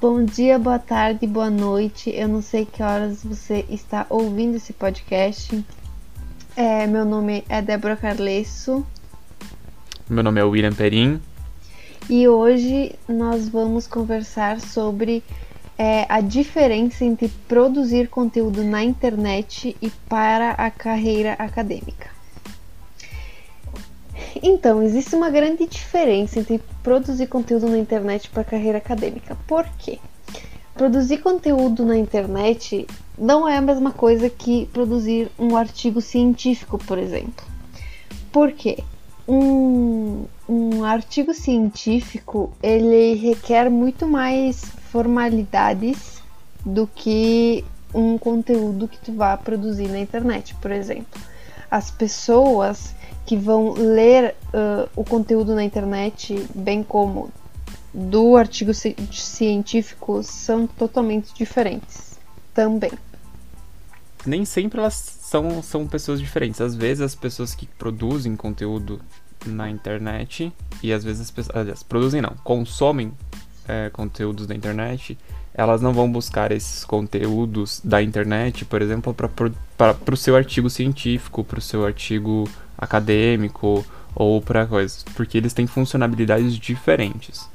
Bom dia, boa tarde, boa noite. Eu não sei que horas você está ouvindo esse podcast. É, meu nome é Débora Carlesso. Meu nome é William Perim. E hoje nós vamos conversar sobre é, a diferença entre produzir conteúdo na internet e para a carreira acadêmica. Então, existe uma grande diferença entre produzir conteúdo na internet para carreira acadêmica. Por quê? Produzir conteúdo na internet não é a mesma coisa que produzir um artigo científico, por exemplo. Por quê? Um, um artigo científico ele requer muito mais formalidades do que um conteúdo que tu vá produzir na internet, por exemplo. As pessoas que vão ler uh, o conteúdo na internet, bem como do artigo ci científico, são totalmente diferentes também. Nem sempre elas são, são pessoas diferentes. Às vezes as pessoas que produzem conteúdo na internet e às vezes as pessoas, aliás, produzem não, consomem é, conteúdos da internet, elas não vão buscar esses conteúdos da internet, por exemplo, para o seu artigo científico, para o seu artigo acadêmico ou para coisas, porque eles têm funcionalidades diferentes.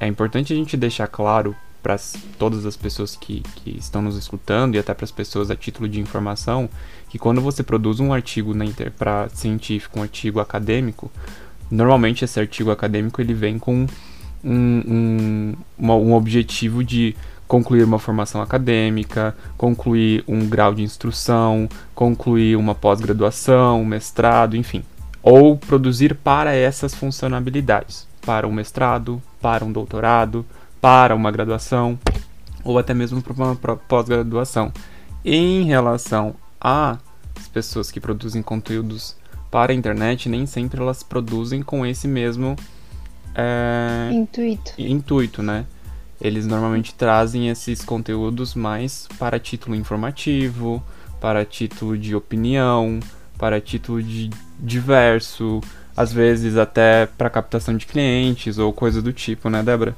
É importante a gente deixar claro para todas as pessoas que, que estão nos escutando e até para as pessoas a título de informação que quando você produz um artigo para científico, um artigo acadêmico, normalmente esse artigo acadêmico ele vem com um, um, um objetivo de concluir uma formação acadêmica, concluir um grau de instrução, concluir uma pós-graduação, um mestrado, enfim. Ou produzir para essas funcionalidades, para um mestrado, para um doutorado, para uma graduação, ou até mesmo para uma pós-graduação. Em relação às pessoas que produzem conteúdos para a internet, nem sempre elas produzem com esse mesmo é, intuito. intuito, né? eles normalmente trazem esses conteúdos mais para título informativo, para título de opinião, para título de diverso, às vezes até para captação de clientes ou coisa do tipo, né, Débora?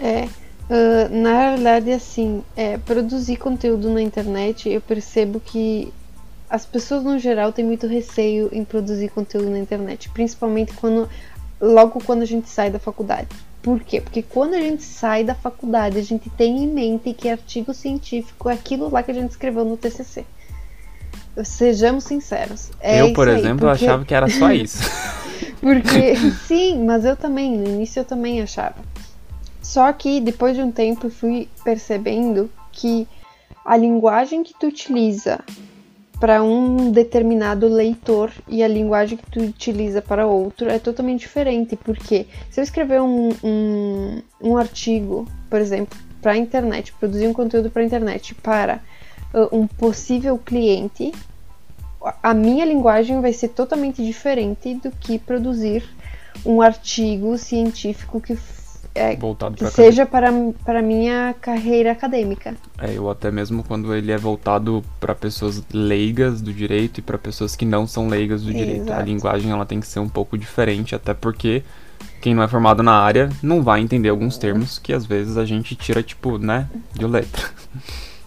É, uh, na verdade, assim, é, produzir conteúdo na internet, eu percebo que as pessoas no geral têm muito receio em produzir conteúdo na internet, principalmente quando logo quando a gente sai da faculdade. Por quê? Porque quando a gente sai da faculdade, a gente tem em mente que artigo científico é aquilo lá que a gente escreveu no TCC. Sejamos sinceros. É eu, por exemplo, porque... achava que era só isso. porque, sim, mas eu também, no início eu também achava. Só que depois de um tempo eu fui percebendo que a linguagem que tu utiliza para um determinado leitor e a linguagem que tu utiliza para outro é totalmente diferente. Porque se eu escrever um, um, um artigo, por exemplo, para a internet, produzir um conteúdo para a internet para uh, um possível cliente, a minha linguagem vai ser totalmente diferente do que produzir um artigo científico que é, voltado que seja para, para minha carreira acadêmica. É, ou até mesmo quando ele é voltado para pessoas leigas do direito e para pessoas que não são leigas do direito. Exato. A linguagem ela tem que ser um pouco diferente, até porque quem não é formado na área não vai entender alguns termos que às vezes a gente tira, tipo, né, de letra.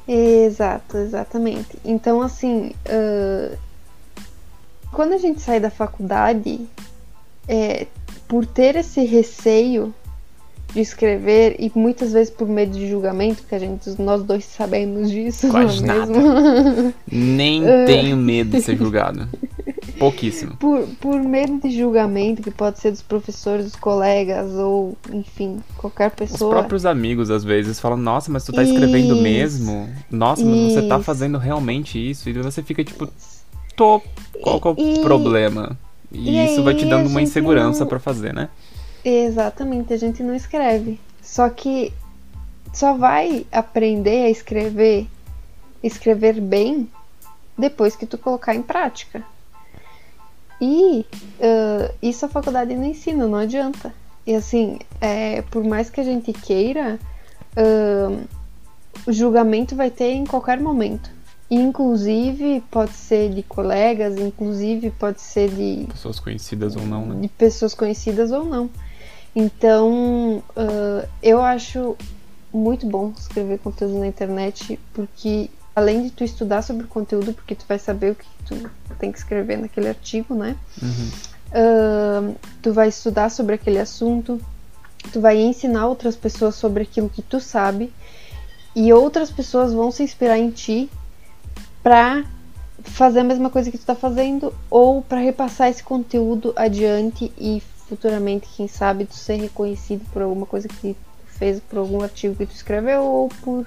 Exato, exatamente. Então, assim, uh, quando a gente sai da faculdade, é, por ter esse receio de escrever e muitas vezes por medo de julgamento, que a gente, nós dois sabemos disso. Quase não é nada. Nem tenho medo de ser julgado. Pouquíssimo. Por, por medo de julgamento, que pode ser dos professores, dos colegas, ou enfim, qualquer pessoa. Os próprios amigos às vezes falam, nossa, mas tu tá escrevendo isso. mesmo? Nossa, mas isso. você tá fazendo realmente isso? E você fica tipo, tô, qual, qual é o problema? E, e isso vai te dando uma insegurança não... para fazer, né? Exatamente, a gente não escreve. Só que só vai aprender a escrever, escrever bem, depois que tu colocar em prática. E uh, isso a faculdade não ensina, não adianta. E assim, é, por mais que a gente queira, uh, o julgamento vai ter em qualquer momento. Inclusive, pode ser de colegas, inclusive pode ser de. Pessoas conhecidas ou não, né? De pessoas conhecidas ou não. Então, uh, eu acho muito bom escrever conteúdo na internet, porque além de tu estudar sobre o conteúdo, porque tu vai saber o que tu tem que escrever naquele artigo, né? Uhum. Uh, tu vai estudar sobre aquele assunto, tu vai ensinar outras pessoas sobre aquilo que tu sabe, e outras pessoas vão se inspirar em ti para fazer a mesma coisa que tu tá fazendo ou para repassar esse conteúdo adiante e futuramente, quem sabe, tu ser reconhecido por alguma coisa que tu fez, por algum artigo que tu escreveu ou por,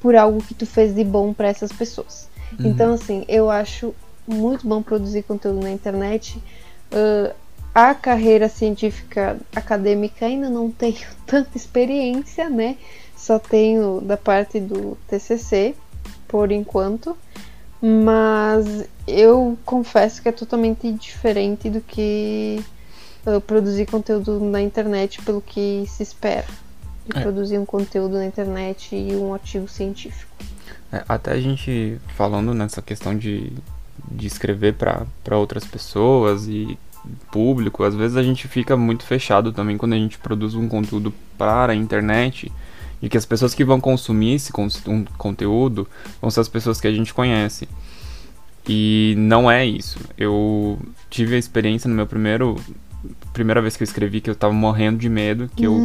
por algo que tu fez de bom para essas pessoas. Uhum. Então, assim, eu acho muito bom produzir conteúdo na internet. Uh, a carreira científica acadêmica ainda não tenho tanta experiência, né? Só tenho da parte do TCC, por enquanto. Mas eu confesso que é totalmente diferente do que uh, produzir conteúdo na internet pelo que se espera de é. produzir um conteúdo na internet e um artigo científico. É, até a gente falando nessa questão de, de escrever para outras pessoas e público, às vezes a gente fica muito fechado também quando a gente produz um conteúdo para a internet e que as pessoas que vão consumir esse um conteúdo vão ser as pessoas que a gente conhece. E não é isso. Eu tive a experiência no meu primeiro primeira vez que eu escrevi que eu tava morrendo de medo, que eu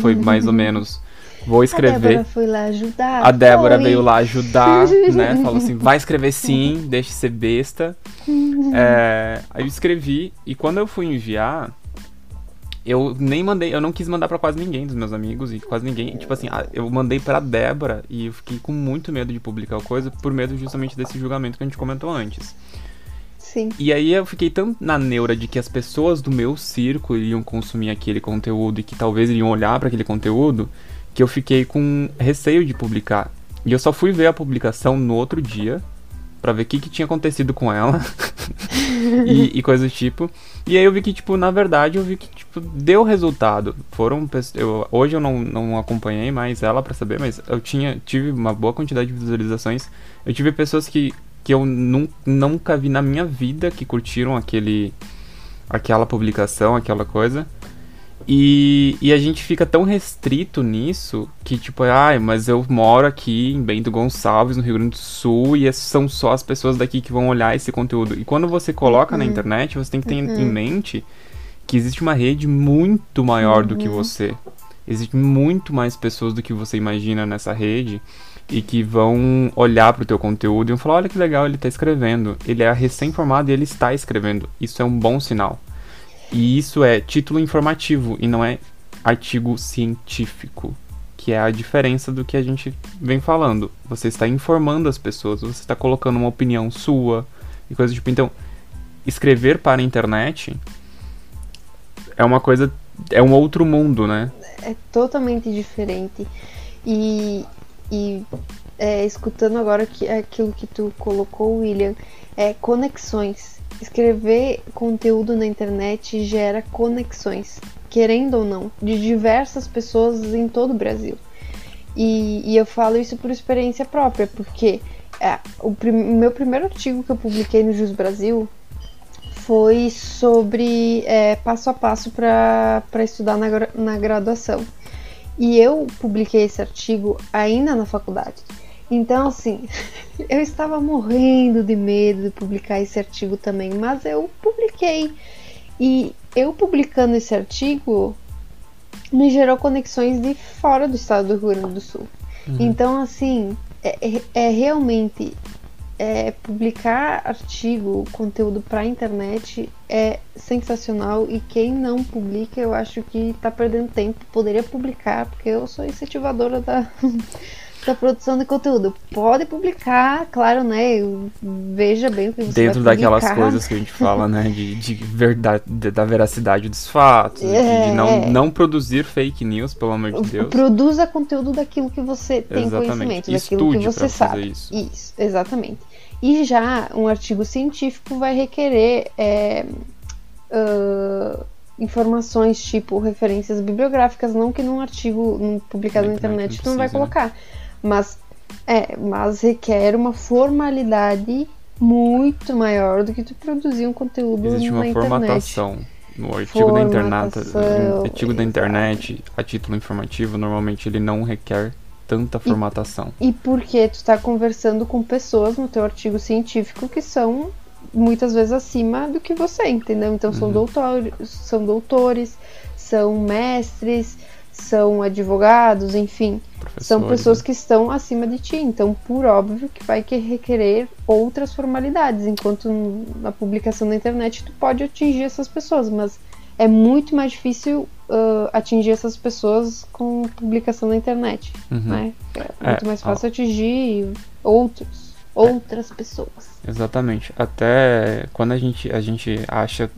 foi mais ou menos vou escrever. A Débora foi lá ajudar. A Débora foi. veio lá ajudar, né? Falou assim, vai escrever sim, deixe ser besta. é, aí eu escrevi e quando eu fui enviar, eu nem mandei, eu não quis mandar para quase ninguém dos meus amigos e quase ninguém, tipo assim, eu mandei para Débora e eu fiquei com muito medo de publicar coisa por medo justamente desse julgamento que a gente comentou antes. Sim. E aí eu fiquei tão na neura de que as pessoas do meu círculo iriam consumir aquele conteúdo e que talvez iriam olhar para aquele conteúdo, que eu fiquei com receio de publicar. E eu só fui ver a publicação no outro dia para ver o que, que tinha acontecido com ela e, e coisa do tipo. E aí eu vi que, tipo, na verdade, eu vi que, tipo, deu resultado. Foram eu, Hoje eu não, não acompanhei mais ela para saber, mas eu tinha, tive uma boa quantidade de visualizações. Eu tive pessoas que que eu num, nunca vi na minha vida que curtiram aquele aquela publicação, aquela coisa. E, e a gente fica tão restrito nisso que, tipo, ai, ah, mas eu moro aqui em Bento Gonçalves, no Rio Grande do Sul, e são só as pessoas daqui que vão olhar esse conteúdo. E quando você coloca uhum. na internet, você tem que ter uhum. em mente que existe uma rede muito maior uhum. do que uhum. você. Existem muito mais pessoas do que você imagina nessa rede e que vão olhar para o teu conteúdo e vão falar, olha que legal, ele está escrevendo. Ele é recém-formado e ele está escrevendo. Isso é um bom sinal. E isso é título informativo e não é artigo científico, que é a diferença do que a gente vem falando. Você está informando as pessoas, você está colocando uma opinião sua e coisa tipo. Então, escrever para a internet é uma coisa, é um outro mundo, né? É totalmente diferente. E e é, escutando agora que, aquilo que tu colocou, William, é conexões. Escrever conteúdo na internet gera conexões, querendo ou não, de diversas pessoas em todo o Brasil. E, e eu falo isso por experiência própria, porque é, o prim meu primeiro artigo que eu publiquei no Jus Brasil foi sobre é, passo a passo para estudar na, na graduação. E eu publiquei esse artigo ainda na faculdade. Então, assim, eu estava morrendo de medo de publicar esse artigo também, mas eu publiquei. E eu publicando esse artigo me gerou conexões de fora do estado do Rio Grande do Sul. Uhum. Então, assim, é, é, é realmente é, publicar artigo, conteúdo para internet é sensacional e quem não publica eu acho que está perdendo tempo. Poderia publicar, porque eu sou incentivadora da, da produção de conteúdo. Pode publicar, claro, né? Veja bem o que você Dentro daquelas coisas que a gente fala, né? De, de verdade, de, da veracidade dos fatos, é, de não, é. não produzir fake news, pelo amor de Deus. Produza conteúdo daquilo que você tem exatamente. conhecimento, daquilo Estude que você sabe. Isso. isso, exatamente. E já um artigo científico vai requerer é, uh, informações tipo referências bibliográficas, não que num artigo num, publicado na internet tu não vai colocar. Né? Mas, é, mas requer uma formalidade muito maior do que tu produzir um conteúdo Existe uma formatação. No artigo da, internet, no artigo da internet, a título informativo, normalmente ele não requer tanta formatação. E, e porque tu está conversando com pessoas no teu artigo científico que são muitas vezes acima do que você, entendeu? Então são, uhum. doutores, são doutores, são mestres, são advogados, enfim, são pessoas né? que estão acima de ti. Então, por óbvio que vai requerer outras formalidades, enquanto na publicação na internet tu pode atingir essas pessoas, mas é muito mais difícil uh, atingir essas pessoas com publicação na internet, uhum. né? É muito é, mais fácil ó. atingir outros, outras é. pessoas. Exatamente. Até quando a gente, a gente acha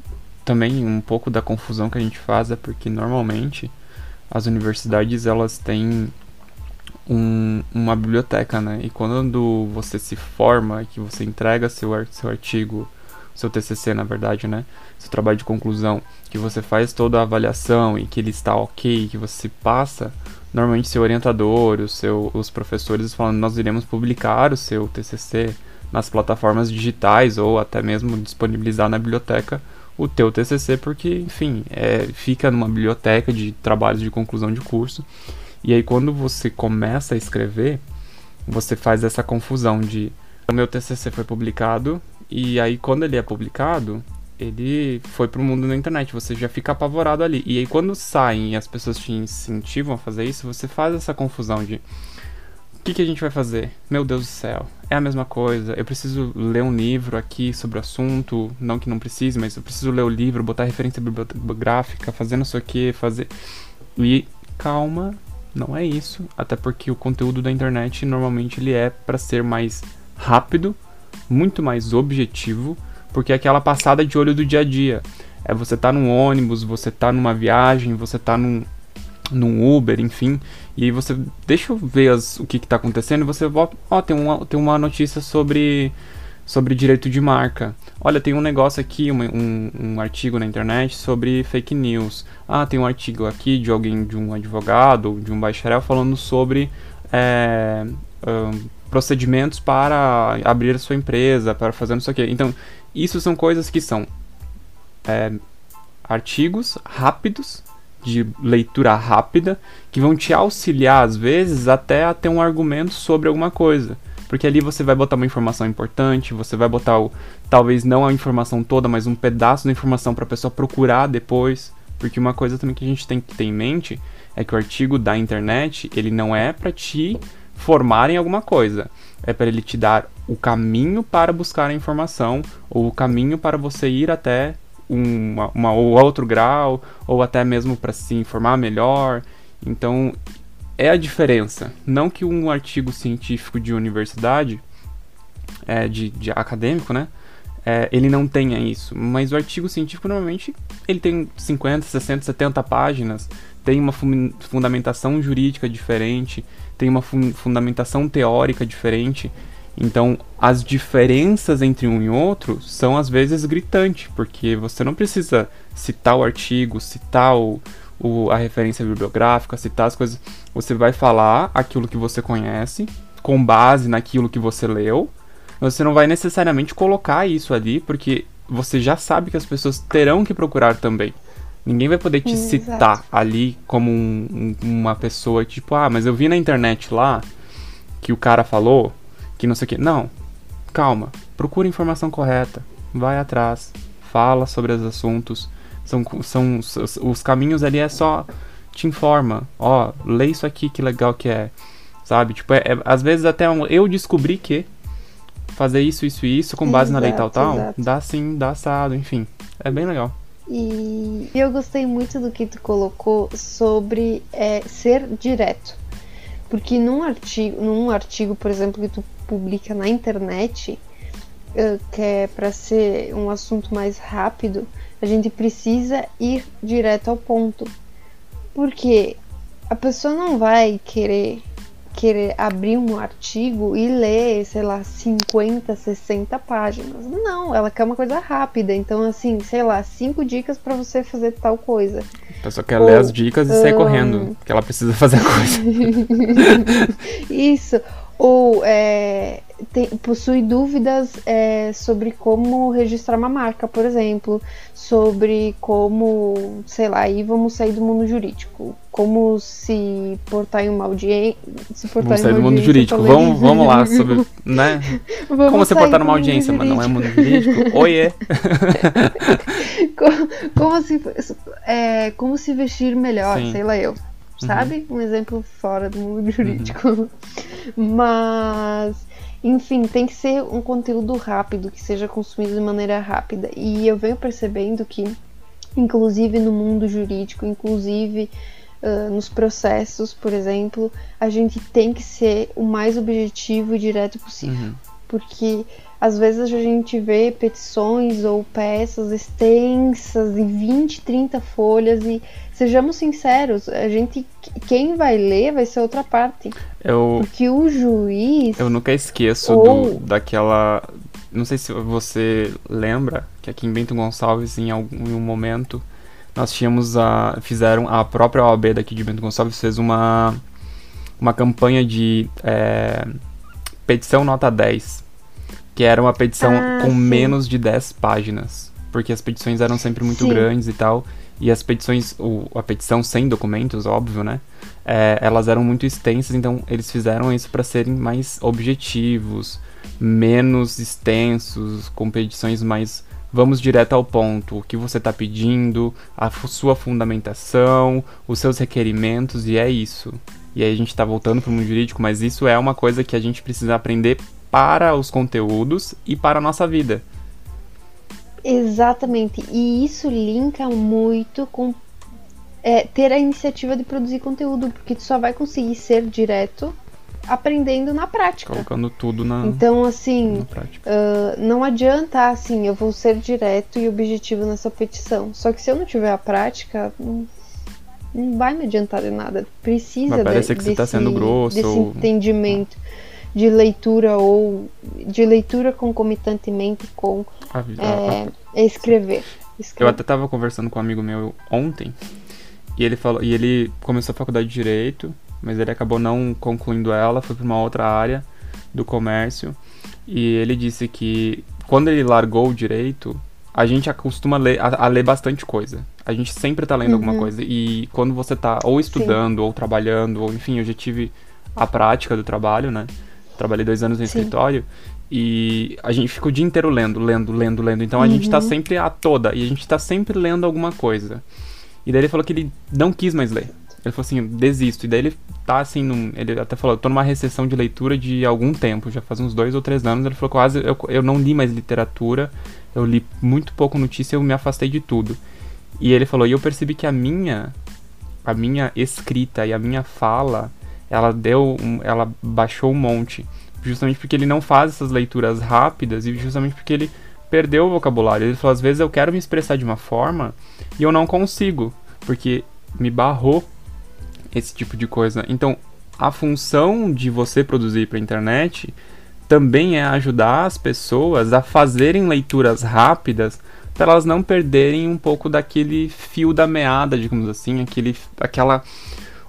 também um pouco da confusão que a gente faz é porque normalmente as universidades elas têm um, uma biblioteca, né? E quando você se forma, que você entrega seu, seu artigo, seu TCC, na verdade, né? Seu trabalho de conclusão, que você faz toda a avaliação e que ele está ok, que você passa, normalmente seu orientador, o seu, os professores falam, nós iremos publicar o seu TCC nas plataformas digitais ou até mesmo disponibilizar na biblioteca o teu TCC, porque, enfim, é, fica numa biblioteca de trabalhos de conclusão de curso. E aí, quando você começa a escrever, você faz essa confusão de o meu TCC foi publicado e aí quando ele é publicado, ele foi pro mundo na internet, você já fica apavorado ali. E aí quando saem e as pessoas te incentivam a fazer isso, você faz essa confusão de que, que a gente vai fazer? Meu Deus do céu, é a mesma coisa. Eu preciso ler um livro aqui sobre o assunto. Não que não precise, mas eu preciso ler o livro, botar referência bibliográfica, fazer não sei o que, fazer. E calma, não é isso. Até porque o conteúdo da internet normalmente ele é para ser mais rápido, muito mais objetivo, porque é aquela passada de olho do dia a dia. É você tá num ônibus, você tá numa viagem, você tá num, num Uber, enfim, e aí você deixa eu ver as, o que está acontecendo e você ó, tem uma, tem uma notícia sobre sobre direito de marca. Olha, tem um negócio aqui, um, um, um, artigo na internet sobre fake news. Ah, tem um artigo aqui de alguém, de um advogado, de um bacharel falando sobre é, um, procedimentos para abrir a sua empresa, para fazer não sei o quê. Então, isso são coisas que são é, artigos rápidos de leitura rápida que vão te auxiliar às vezes até a ter um argumento sobre alguma coisa. Porque ali você vai botar uma informação importante, você vai botar o, talvez não a informação toda, mas um pedaço da informação para a pessoa procurar depois. Porque uma coisa também que a gente tem que ter em mente é que o artigo da internet, ele não é para te formar em alguma coisa. É para ele te dar o caminho para buscar a informação ou o caminho para você ir até uma, uma ou outro grau, ou até mesmo para se informar melhor. Então, é a diferença. Não que um artigo científico de universidade, é, de, de acadêmico, né? É, ele não tenha isso. Mas o artigo científico normalmente ele tem 50, 60, 70 páginas, tem uma fundamentação jurídica diferente, tem uma fundamentação teórica diferente. Então, as diferenças entre um e outro são às vezes gritantes, porque você não precisa citar o artigo, citar o, o, a referência bibliográfica, citar as coisas. Você vai falar aquilo que você conhece, com base naquilo que você leu. Você não vai necessariamente colocar isso ali, porque você já sabe que as pessoas terão que procurar também. Ninguém vai poder te hum, citar exato. ali como um, um, uma pessoa tipo, ah, mas eu vi na internet lá que o cara falou que não sei o que. Não, calma, procura a informação correta, vai atrás, fala sobre os assuntos. São, são os, os caminhos ali é só te informa, ó, lê isso aqui que legal que é, sabe? Tipo, é, é às vezes até um, eu descobri que fazer isso, isso e isso com base exato, na lei tal, tal, exato. dá sim, dá assado, enfim, é bem legal. E eu gostei muito do que tu colocou sobre é, ser direto. Porque num artigo, num artigo, por exemplo, que tu publica na internet, uh, que é para ser um assunto mais rápido, a gente precisa ir direto ao ponto. Porque a pessoa não vai querer querer abrir um artigo e ler, sei lá, 50, 60 páginas. Não, ela quer uma coisa rápida. Então, assim, sei lá, cinco dicas para você fazer tal coisa. A pessoa quer Ou, ler as dicas e sair um... correndo, porque ela precisa fazer a coisa. Isso. Ou é, tem, possui dúvidas é, sobre como registrar uma marca, por exemplo, sobre como, sei lá, aí vamos sair do mundo jurídico, como se portar em uma audiência. Vamos sair do mundo jurídico, vamos, vamos lá, sobre, né? Vamos como se portar numa audiência, mas não é mundo jurídico. Oiê! como, como, se, é, como se vestir melhor, Sim. sei lá eu sabe? Uhum. Um exemplo fora do mundo jurídico. Uhum. Mas, enfim, tem que ser um conteúdo rápido, que seja consumido de maneira rápida. E eu venho percebendo que, inclusive no mundo jurídico, inclusive uh, nos processos, por exemplo, a gente tem que ser o mais objetivo e direto possível. Uhum. Porque às vezes a gente vê petições ou peças extensas de 20, 30 folhas e sejamos sinceros, a gente quem vai ler vai ser outra parte. Eu, Porque o juiz Eu nunca esqueço ou... do, daquela não sei se você lembra que aqui em Bento Gonçalves em algum em um momento nós tínhamos a fizeram a própria OAB daqui de Bento Gonçalves fez uma uma campanha de é, petição nota 10 que era uma petição ah, com sim. menos de 10 páginas, porque as petições eram sempre muito sim. grandes e tal, e as petições, o, a petição sem documentos, óbvio, né? É, elas eram muito extensas, então eles fizeram isso para serem mais objetivos, menos extensos, com petições mais vamos direto ao ponto, o que você está pedindo, a sua fundamentação, os seus requerimentos, e é isso. E aí a gente está voltando para o mundo jurídico, mas isso é uma coisa que a gente precisa aprender para os conteúdos e para a nossa vida. Exatamente. E isso linka muito com é, ter a iniciativa de produzir conteúdo, porque tu só vai conseguir ser direto aprendendo na prática. Colocando tudo na Então, assim, na uh, não adianta, assim, eu vou ser direto e objetivo nessa petição. Só que se eu não tiver a prática, não, não vai me adiantar de nada. Precisa vai de, que desse, você tá sendo grosso desse ou... entendimento de leitura ou de leitura concomitantemente com a, a, é, escrever. escrever. Eu até estava conversando com um amigo meu ontem e ele falou e ele começou a faculdade de direito, mas ele acabou não concluindo ela, foi para uma outra área do comércio e ele disse que quando ele largou o direito a gente acostuma a ler, a, a ler bastante coisa. A gente sempre está lendo uhum. alguma coisa. E quando você está ou estudando, Sim. ou trabalhando, ou enfim, eu já tive a prática do trabalho, né? Trabalhei dois anos no Sim. escritório. E a gente fica o dia inteiro lendo, lendo, lendo, lendo. Então a gente tá uhum. sempre a toda. E a gente tá sempre lendo alguma coisa. E daí ele falou que ele não quis mais ler. Ele falou assim, desisto. E daí ele tá assim, num, ele até falou, eu tô numa recessão de leitura de algum tempo, já faz uns dois ou três anos. Ele falou, quase, eu, eu não li mais literatura, eu li muito pouco notícia, eu me afastei de tudo. E ele falou, e eu percebi que a minha, a minha escrita e a minha fala ela deu, ela baixou um monte, justamente porque ele não faz essas leituras rápidas e justamente porque ele perdeu o vocabulário. Ele falou às vezes eu quero me expressar de uma forma e eu não consigo, porque me barrou esse tipo de coisa. Então, a função de você produzir para a internet também é ajudar as pessoas a fazerem leituras rápidas para elas não perderem um pouco daquele fio da meada, digamos assim, aquele, aquela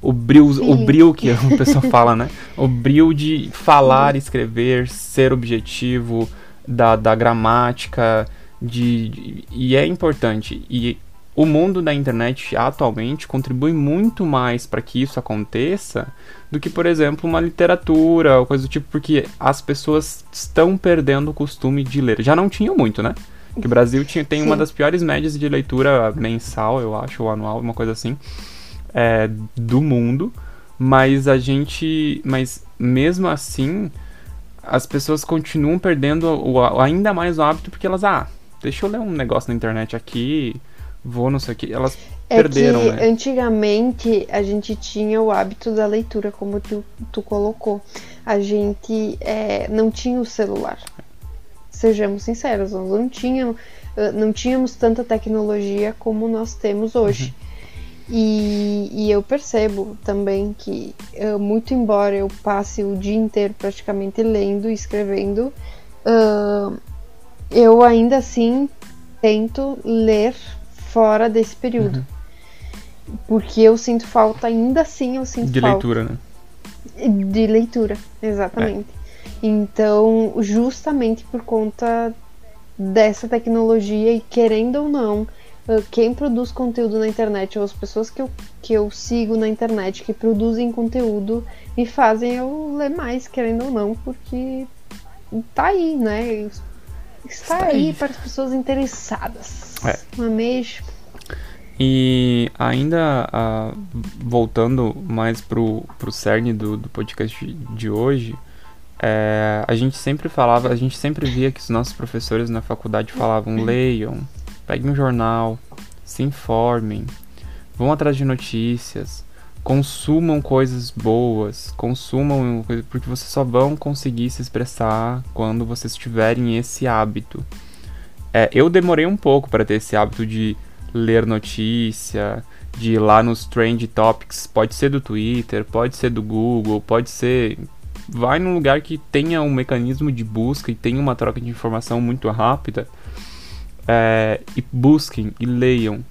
o bril, o bril que o pessoal fala, né? O bril de falar, escrever, ser objetivo, da, da gramática, de, de, e é importante. E o mundo da internet atualmente contribui muito mais para que isso aconteça do que, por exemplo, uma literatura ou coisa do tipo, porque as pessoas estão perdendo o costume de ler. Já não tinham muito, né? Que o Brasil tinha, tem Sim. uma das piores médias de leitura mensal, eu acho, ou anual, uma coisa assim é, do mundo, mas a gente, mas mesmo assim, as pessoas continuam perdendo o, ainda mais o hábito porque elas, ah, deixa eu ler um negócio na internet aqui, vou não sei o que, elas é perderam, que, né? Antigamente a gente tinha o hábito da leitura, como tu, tu colocou. A gente é, não tinha o celular. Sejamos sinceros, nós não tínhamos, não tínhamos tanta tecnologia como nós temos hoje. Uhum. E, e, eu percebo também que, uh, muito embora eu passe o dia inteiro praticamente lendo e escrevendo, uh, eu ainda assim tento ler fora desse período. Uhum. Porque eu sinto falta, ainda assim eu sinto De falta. leitura, né? De leitura, exatamente. É. Então, justamente por conta dessa tecnologia e querendo ou não, quem produz conteúdo na internet ou as pessoas que eu, que eu sigo na internet que produzem conteúdo me fazem eu ler mais, querendo ou não, porque tá aí, né? Está, Está aí, aí, para as pessoas interessadas. É. Não é mesmo? E ainda uh, voltando mais pro, pro cerne do, do podcast de hoje, é, a gente sempre falava, a gente sempre via que os nossos professores na faculdade falavam leiam, peguem um jornal, se informem, vão atrás de notícias, consumam coisas boas, consumam porque vocês só vão conseguir se expressar quando vocês tiverem esse hábito. É, eu demorei um pouco para ter esse hábito de ler notícia, de ir lá nos trend topics, pode ser do Twitter, pode ser do Google, pode ser vai num lugar que tenha um mecanismo de busca e tenha uma troca de informação muito rápida é, e busquem e leiam.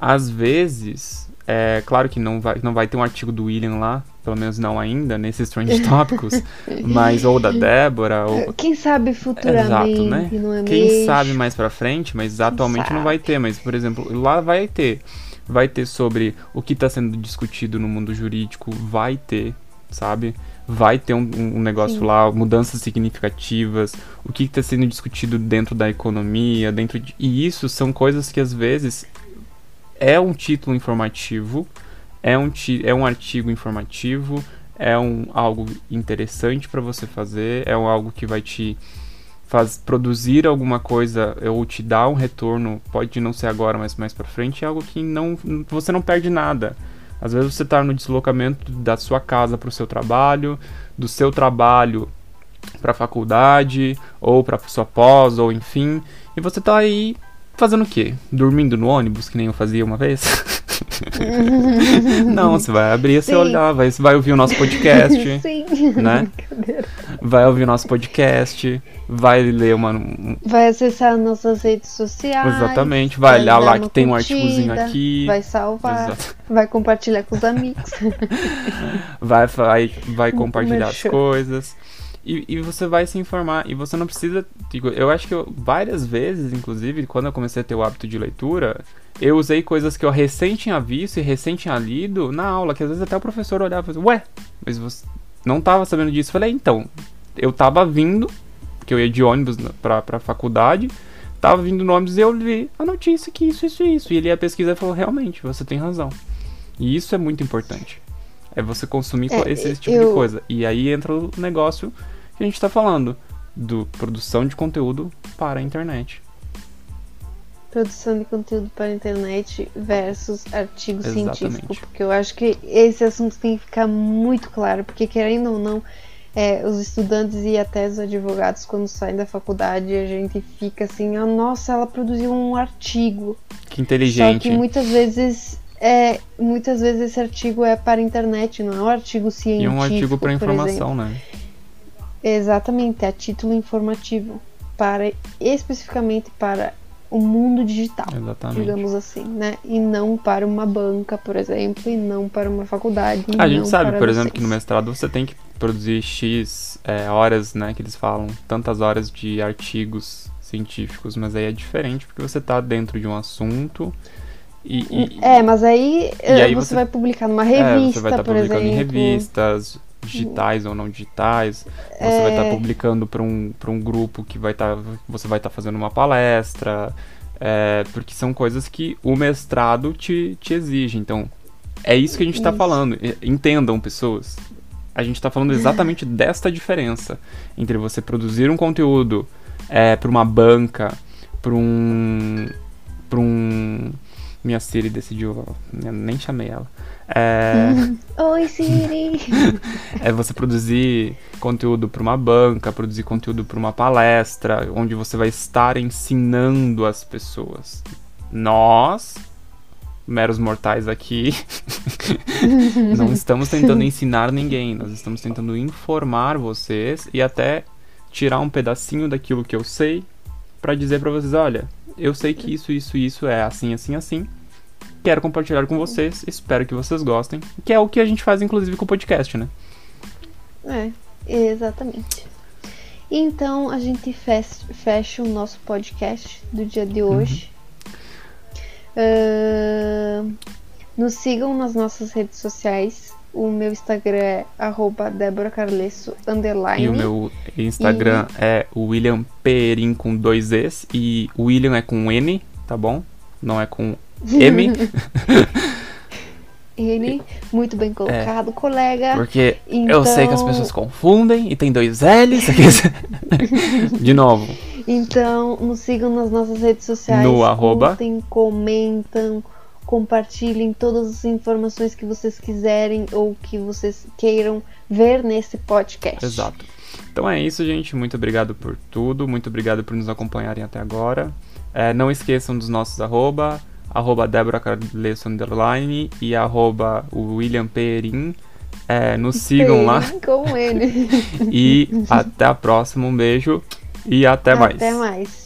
Às vezes é claro que não vai, não vai ter um artigo do William lá, pelo menos não ainda, nesses trend tópicos, mas ou da Débora, ou... Quem sabe futuramente, Exato, né? é Quem mesmo? sabe mais pra frente, mas atualmente não vai ter, mas, por exemplo, lá vai ter. Vai ter sobre o que está sendo discutido no mundo jurídico, vai ter, sabe? Vai ter um, um negócio Sim. lá, mudanças significativas, o que está sendo discutido dentro da economia, dentro de... E isso são coisas que às vezes é um título informativo, é um, é um artigo informativo, é um, algo interessante para você fazer, é um, algo que vai te faz produzir alguma coisa ou te dar um retorno, pode não ser agora, mas mais para frente, é algo que não você não perde nada. Às vezes você está no deslocamento da sua casa para o seu trabalho, do seu trabalho para a faculdade ou para sua pós ou enfim, e você está aí Fazendo o quê? Dormindo no ônibus, que nem eu fazia uma vez? Não, você vai abrir, você olhar, vai, vai ouvir o nosso podcast, Sim. né? Vai ouvir o nosso podcast, vai ler uma... Vai acessar nossas redes sociais. Exatamente, vai, vai olhar lá que tem um artigozinho aqui. Vai salvar, Exato. vai compartilhar com os amigos. vai, vai, vai compartilhar as coisas. E, e, você vai se informar. E você não precisa. Digo, eu acho que eu, várias vezes, inclusive, quando eu comecei a ter o hábito de leitura, eu usei coisas que eu recém tinha visto e recém tinha lido na aula, que às vezes até o professor olhava e falava, ué, mas você não estava sabendo disso. Eu falei, então, eu estava vindo, que eu ia de ônibus pra, pra faculdade, tava vindo no ônibus e eu vi a notícia que isso, isso, isso. E ele ia pesquisar e falou, realmente, você tem razão. E isso é muito importante. É você consumir é, esse, tipo eu... de coisa. E aí entra o negócio que a gente está falando do produção de conteúdo para a internet. Produção de conteúdo para a internet versus artigo Exatamente. científico, porque eu acho que esse assunto tem que ficar muito claro, porque querendo ou não, é, os estudantes e até os advogados, quando saem da faculdade, a gente fica assim, ah, nossa, ela produziu um artigo. Que inteligente. Só que muitas vezes é, muitas vezes esse artigo é para a internet, não é um artigo científico. E um artigo para informação, né? Exatamente, é título informativo para especificamente para o mundo digital, Exatamente. digamos assim, né? E não para uma banca, por exemplo, e não para uma faculdade. A gente sabe, por exemplo, que no mestrado você tem que produzir x é, horas, né? Que eles falam, tantas horas de artigos científicos, mas aí é diferente porque você está dentro de um assunto. E, e, é, mas aí, aí você, você, vai publicar numa revista, é, você vai estar tá publicando exemplo. em revistas, digitais ou não digitais. Você é... vai estar tá publicando para um, um grupo que vai estar. Tá, você vai estar tá fazendo uma palestra. É, porque são coisas que o mestrado te, te exige. Então, é isso que a gente está falando. Entendam, pessoas. A gente está falando exatamente desta diferença entre você produzir um conteúdo é, para uma banca, para um. para um. Minha Siri decidiu. Nem chamei ela. É... Oi, Siri! é você produzir conteúdo para uma banca, produzir conteúdo para uma palestra, onde você vai estar ensinando as pessoas. Nós, meros mortais aqui, não estamos tentando ensinar ninguém, nós estamos tentando informar vocês e até tirar um pedacinho daquilo que eu sei para dizer para vocês, olha, eu sei que isso, isso, isso é assim, assim, assim quero compartilhar com vocês, espero que vocês gostem, que é o que a gente faz inclusive com o podcast, né? É, exatamente. Então a gente fecha, fecha o nosso podcast do dia de hoje. Uhum. Uh, nos sigam nas nossas redes sociais. O meu Instagram é arroba Débora Carlesso, underline. E o meu Instagram e... é William Perim com dois Es. E William é com N, tá bom? Não é com M. N, muito bem colocado, é, colega. Porque então... eu sei que as pessoas confundem e tem dois L's. De novo. Então, nos sigam nas nossas redes sociais. No arroba. comentam compartilhem todas as informações que vocês quiserem ou que vocês queiram ver nesse podcast. Exato. Então é isso, gente. Muito obrigado por tudo. Muito obrigado por nos acompanharem até agora. É, não esqueçam dos nossos arroba, arroba Débora Carlesso Underline e arroba William Perin. É, nos sigam Perin, lá. Com ele. e até a próxima. Um beijo e até, até mais. Até mais.